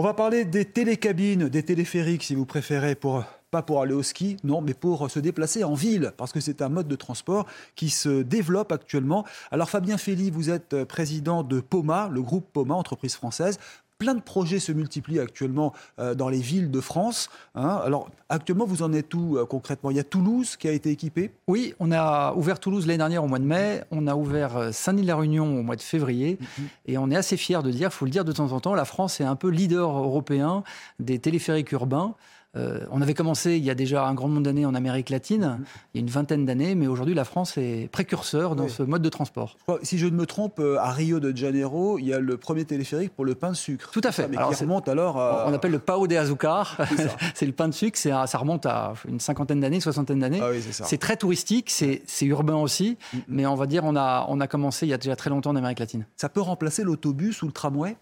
On va parler des télécabines, des téléphériques si vous préférez, pas pour aller au ski, non, mais pour se déplacer en ville, parce que c'est un mode de transport qui se développe actuellement. Alors Fabien Félix, vous êtes président de POMA, le groupe POMA, entreprise française plein de projets se multiplient actuellement euh, dans les villes de France. hein. Alors, actuellement, vous en êtes où euh, concrètement? Il y a Toulouse qui a été équipé? Oui, on a ouvert Toulouse l'année dernière au mois de mai, on a ouvert euh, Saint-Denis-la-Réunion au mois de février, et on est assez fiers de dire, il faut le dire de temps en temps, la France est un peu leader européen des téléphériques urbains. Euh, on avait commencé il y a déjà un grand nombre d'années en Amérique latine, il y a une vingtaine d'années, mais aujourd'hui la France est précurseur dans Oui. ce mode de transport. Je crois- Si je ne me trompe, euh, à Rio de Janeiro, il y a le premier téléphérique pour le pain de sucre. Tout à fait. Mais Alors, qui c'est- remonte alors à... On appelle le Pao de Azucar, C'est le pain de sucre, c'est un- ça remonte à une cinquantaine d'années, soixantaine d'années. Ah oui, c'est très touristique, c'est urbain aussi, mais on va dire on a, on a commencé il y a déjà très longtemps en Amérique latine. Ça peut remplacer l'autobus ou le tramway?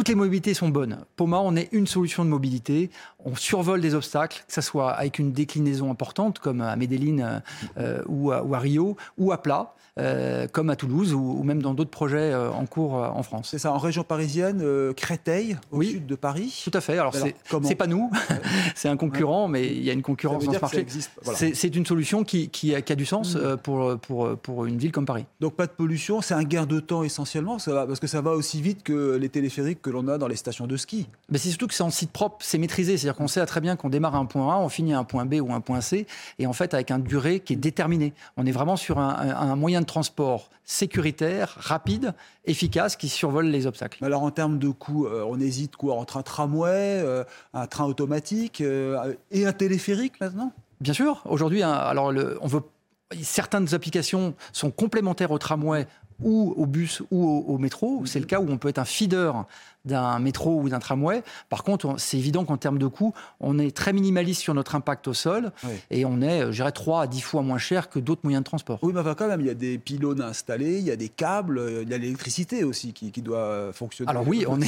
Toutes les mobilités sont bonnes. Poma, on est une solution de mobilité. On survole des obstacles, que ce soit avec une déclinaison importante, comme à Medellín euh, ou, à, ou à Rio, ou à plat, euh, comme à Toulouse, ou, ou même dans d'autres projets euh, en cours euh, en France. C'est ça, en région parisienne, euh, Créteil, au Oui. sud de Paris. Tout à fait. Alors, Alors, c'est- pas nous, c'est un concurrent, mais il y a une concurrence dans ce marché. Voilà. C'est une solution qui, qui a, qui a du sens euh, pour, pour, pour une ville comme Paris. Donc pas de pollution, c'est un gain de temps essentiellement, ça va, parce que ça va aussi vite que les téléphériques que l'on a dans les stations de ski. Mais c'est surtout que c'est en site propre, c'est maîtrisé. C'est-à-dire qu'on sait très bien qu'on démarre à un point A, on finit à un point B ou un point C, et en fait avec un durée qui est déterminée. On est vraiment sur un, moyen de transport sécuritaire, rapide, efficace, qui survole les obstacles. Alors en termes de coûts, euh, on hésite quoi entre un tramway, euh, un train automatique euh, et un téléphérique maintenant? Bien sûr, aujourd'hui, hein, alors le- on veut certaines applications sont complémentaires au tramway ou au bus ou au, au métro. C'est le cas où on peut être un feeder d'un métro ou d'un tramway. Par contre, on- c'est évident qu'en termes de coût, on est très minimaliste sur notre impact au sol Oui. et on est, euh, je dirais, 3 à 10 fois moins cher que d'autres moyens de transport. Oui, mais enfin, quand même, il y a des pylônes installés, il y a des câbles, euh, il y a l'électricité aussi qui, qui doit euh, fonctionner. Alors oui, on est,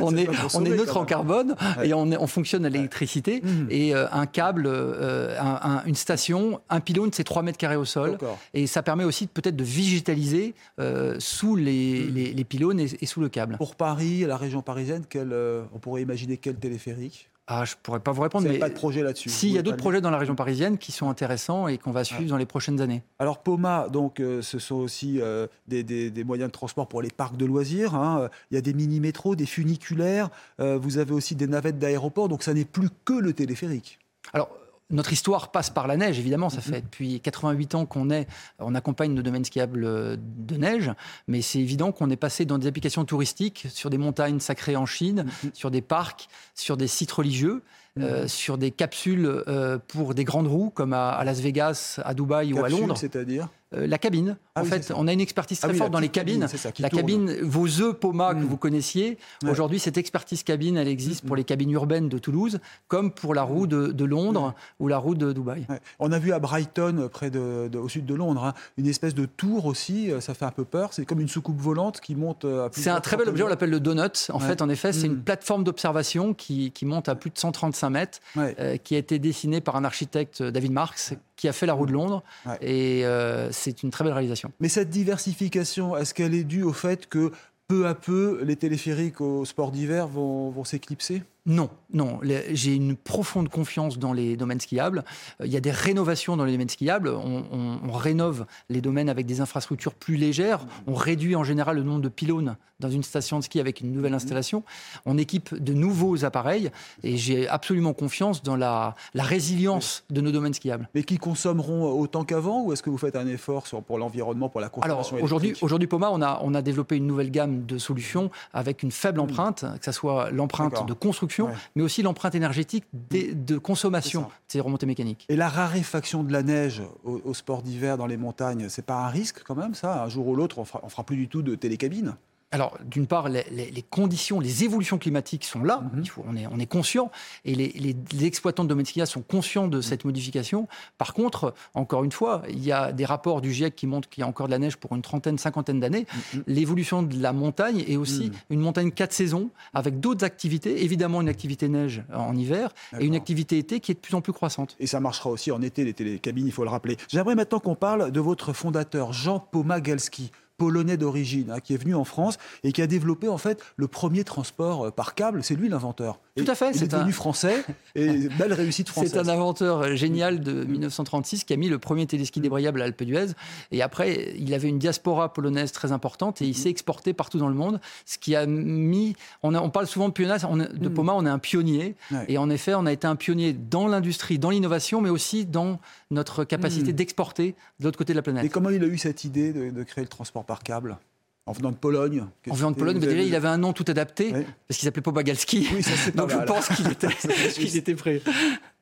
on est, on est neutre en carbone Ouais. et on, est- on fonctionne à l'électricité. Mhm. Et euh, un câble, euh, un- un- une station, un pylône, c'est 3 mètres carrés au sol. Et ça permet aussi peut-être de végétaliser euh, sous les, Mhm. les- les pylônes et, et sous le câble. Pour Paris, la région parisienne, quel, euh, on pourrait imaginer quel téléphérique? Ah, je pourrais pas vous Vous répondre, n'avez mais pas de projet là-dessus s'il y Vous a d'autres projets dans la région parisienne qui sont intéressants et qu'on va suivre dans les prochaines années. Alors Poma, donc, euh, ce sont aussi euh, des, des- des moyens de transport pour les parcs de loisirs. hein. Il y a des mini-métros, des funiculaires. euh, vous avez aussi des navettes d'aéroport. Donc ça n'est plus que le téléphérique. Alors, notre histoire passe par la neige, évidemment. Ça fait depuis 88 ans qu'on est, on accompagne nos domaines skiables euh, de neige, mais c'est évident qu'on est passé dans des applications touristiques sur des montagnes sacrées en Chine, sur des parcs, sur des sites religieux. euh, sur des capsules euh, pour des grandes roues comme à, à Las Vegas, à Dubaï ou à Londres. c'est-à-dire? Euh, la cabine. Ah en oui, fait, on a une expertise très Ah oui, forte dans les cabine, cabines. ça, la tourne. cabine, vos œufs Poma que Mm. vous connaissiez, Ouais. aujourd'hui, cette expertise cabine, elle existe Mm, pour les cabines urbaines de Toulouse, comme pour la roue de, de Londres ou la roue de Dubaï. Ouais. On a vu à Brighton, près de, de- au sud de Londres, hein, une espèce de tour aussi. euh, Ça fait un peu peur. C'est comme une soucoupe volante qui monte euh, à C'est un très bel objet, on l'appelle le donut. En Ouais. fait, en effet, c'est une plateforme d'observation qui, qui monte à plus de 135 mètres, euh, qui a été dessinée par un architecte, David Marks, qui a fait la roue de Londres. Et euh, c'est une très belle réalisation. Mais cette diversification, est-ce qu'elle est due au fait que peu à peu, les téléphériques au sport d'hiver vont, vont s'éclipser? Non, non. J'ai une profonde confiance dans les domaines skiables. Euh, Il y a des rénovations dans les domaines skiables. On, on- on rénove les domaines avec des infrastructures plus légères. On réduit en général le nombre de pylônes dans une station de ski avec une nouvelle installation. On équipe de nouveaux appareils et j'ai absolument confiance dans la, la résilience de nos domaines skiables. Mais qui consommeront autant qu'avant Ou est-ce que vous faites un effort sur, pour l'environnement, pour la Alors consommation aujourd'hui, électrique? aujourd'hui Poma, on a, on a développé une nouvelle gamme de solutions avec une faible empreinte, que ce soit l'empreinte de construction, Ouais. mais aussi l'empreinte énergétique des- de consommation de ces remontées mécaniques. Et la raréfaction de la neige au, au sport d'hiver dans les montagnes, c'est pas un risque quand même ça? Un jour ou l'autre, on fera, on fera plus du tout de télécabine alors, d'une part, les, conditions, les évolutions climatiques sont là. Mhm. on, est, on est conscient. Et les, exploitants de domaine sont conscients de cette modification. Par contre, encore une fois, il y a des rapports du GIEC qui montrent qu'il y a encore de la neige pour une trentaine, cinquantaine d'années. Mhm. L'évolution de la montagne est aussi mhm. une montagne quatre saisons, avec d'autres activités. Évidemment, une activité neige en hiver et une activité été qui est de plus en plus croissante. Et ça marchera aussi en été, les télécabines, il faut le rappeler. J'aimerais maintenant qu'on parle de votre fondateur, Jean Pomagalski polonais d'origine, hein, qui est venu en France et qui a développé en fait le premier transport euh, par câble. C'est lui l'inventeur. Tout à fait. Il est, devenu français et belle réussite française. C'est un inventeur génial de 1936 qui a mis le premier téléski débrayable à Alpe d'Huez. Et après, il avait une diaspora polonaise très importante et il s'est exporté partout dans le monde. Ce qui a mis. On, on parle souvent de pionnier. de mm. Poma, on est un pionnier. Et en effet, on a été un pionnier dans l'industrie, dans l'innovation, mais aussi dans notre capacité mm. d'exporter de l'autre côté de la planète. Et comment il a eu cette idée de créer le transport par câble? En venant de Pologne. En venant de Pologne, il avait un nom tout adapté, parce qu'il s'appelait Pobagalski. Oui, ça c'est Donc je pense qu'il était, qu'il était prêt.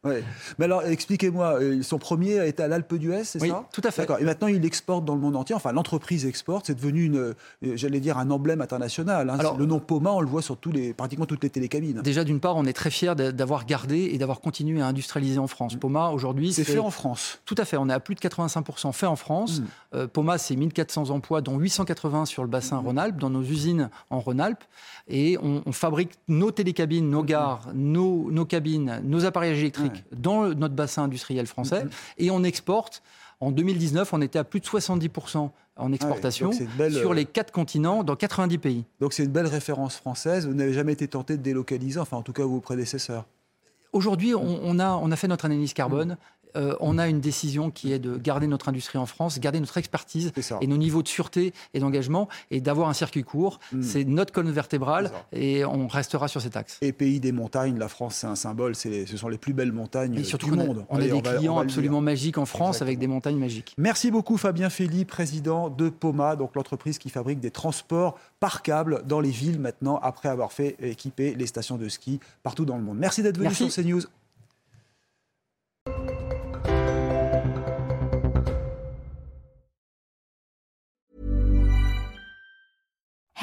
Mais alors, expliquez-moi, euh, son premier été à l'Alpe d'Huez, c'est oui, ça tout à fait. Et maintenant, il exporte dans le monde entier. Enfin, l'entreprise exporte. C'est devenu, une, euh, j'allais dire, un emblème international. Hein. Alors, le nom Poma, on le voit sur tous les, pratiquement toutes les télécabines. Déjà, d'une part, on est très fiers d'avoir gardé et d'avoir continué à industrialiser en France. Poma, aujourd'hui, c'est fait en France. Tout à fait. On est à plus de 85% fait en France. Mm. Euh, Poma, c'est 1400 emplois, dont 880 sur le bassin mm. Rhône-Alpes, dans nos usines en Rhône-Alpes. Et on, fabrique nos télécabines, nos gares, nos, nos cabines, nos appareillages électriques dans notre bassin industriel français. Mm-hmm. Et on exporte. En 2019, on était à plus de 70% en exportation sur les quatre continents, dans 90 pays. Donc c'est une belle référence française. Vous n'avez jamais été tenté de délocaliser, enfin en tout cas vos prédécesseurs? Aujourd'hui, on, a, on a fait notre analyse carbone. Euh, on a une décision qui est de garder notre industrie en France, garder notre expertise et nos niveaux de sûreté et d'engagement et d'avoir un circuit court. Mm. C'est notre colonne vertébrale et on restera sur cet axe. Et pays des montagnes, la France c'est un symbole, ce sont les plus belles montagnes du monde. On a des clients absolument magiques en France avec des montagnes magiques. Merci beaucoup Fabien Félix, président de Poma, donc l'entreprise qui fabrique des transports par câble dans les villes maintenant après avoir fait équiper les stations de ski partout dans le monde. Merci d'être venu sur CNews.